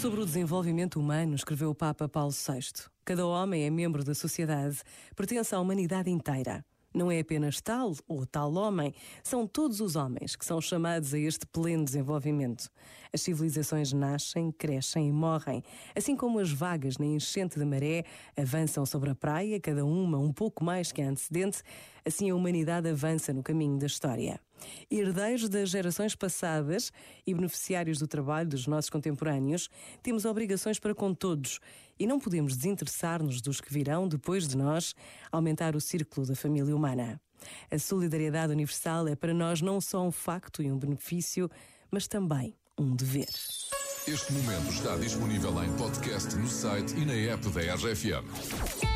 Sobre o desenvolvimento humano, escreveu o Papa Paulo VI. Cada homem é membro da sociedade, pertence à humanidade inteira. Não é apenas tal ou tal homem, são todos os homens que são chamados a este pleno desenvolvimento. As civilizações nascem, crescem e morrem, assim como as vagas na enchente da maré avançam sobre a praia, cada uma um pouco mais que a antecedente, assim a humanidade avança no caminho da história. Herdeiros das gerações passadas e beneficiários do trabalho dos nossos contemporâneos, temos obrigações para com todos e não podemos desinteressar-nos dos que virão depois de nós, aumentar o círculo da família humana. A solidariedade universal é para nós não só um facto e um benefício, mas também um dever. Este momento está disponível em podcast no site e na app da RFM.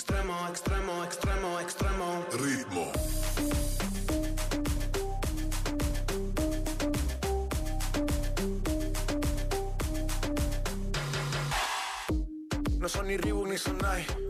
extremo, extremo, extremo, extremo. Ritmo. No son ni Reebok ni Sonai, nah.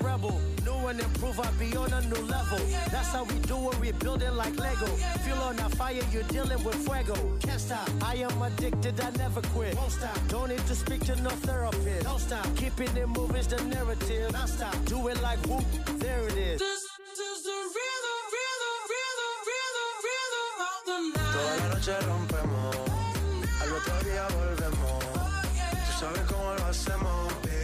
rebel. New and improve, I be on a new level. That's how we do it, we build it like Lego. Feel on a fire, you're dealing with fuego. Can't stop, I am addicted, I never quit. Won't stop, don't need to speak to no therapist. Don't stop, keeping it moving's the narrative. Non stop, do it like whoop, there it is. This is the rhythm, rhythm, rhythm, rhythm, rhythm of the night. Toda la noche rompemos, al otro día volvemos. Tú sabes cómo lo hacemos, baby.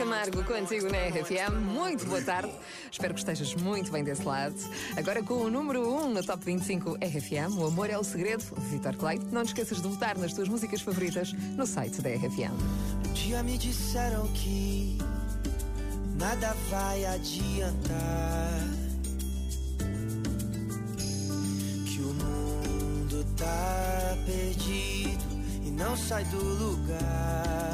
Camargo contigo na RFM. Muito boa tarde. Espero que estejas muito bem desse lado. Agora com o número 1 um no Top 25 RFM, O Amor é o Segredo, Vitor Clay. Não te esqueças de votar nas tuas músicas favoritas no site da RFM. Um dia me disseram que nada vai adiantar. Que o mundo tá perdido e não sai do lugar.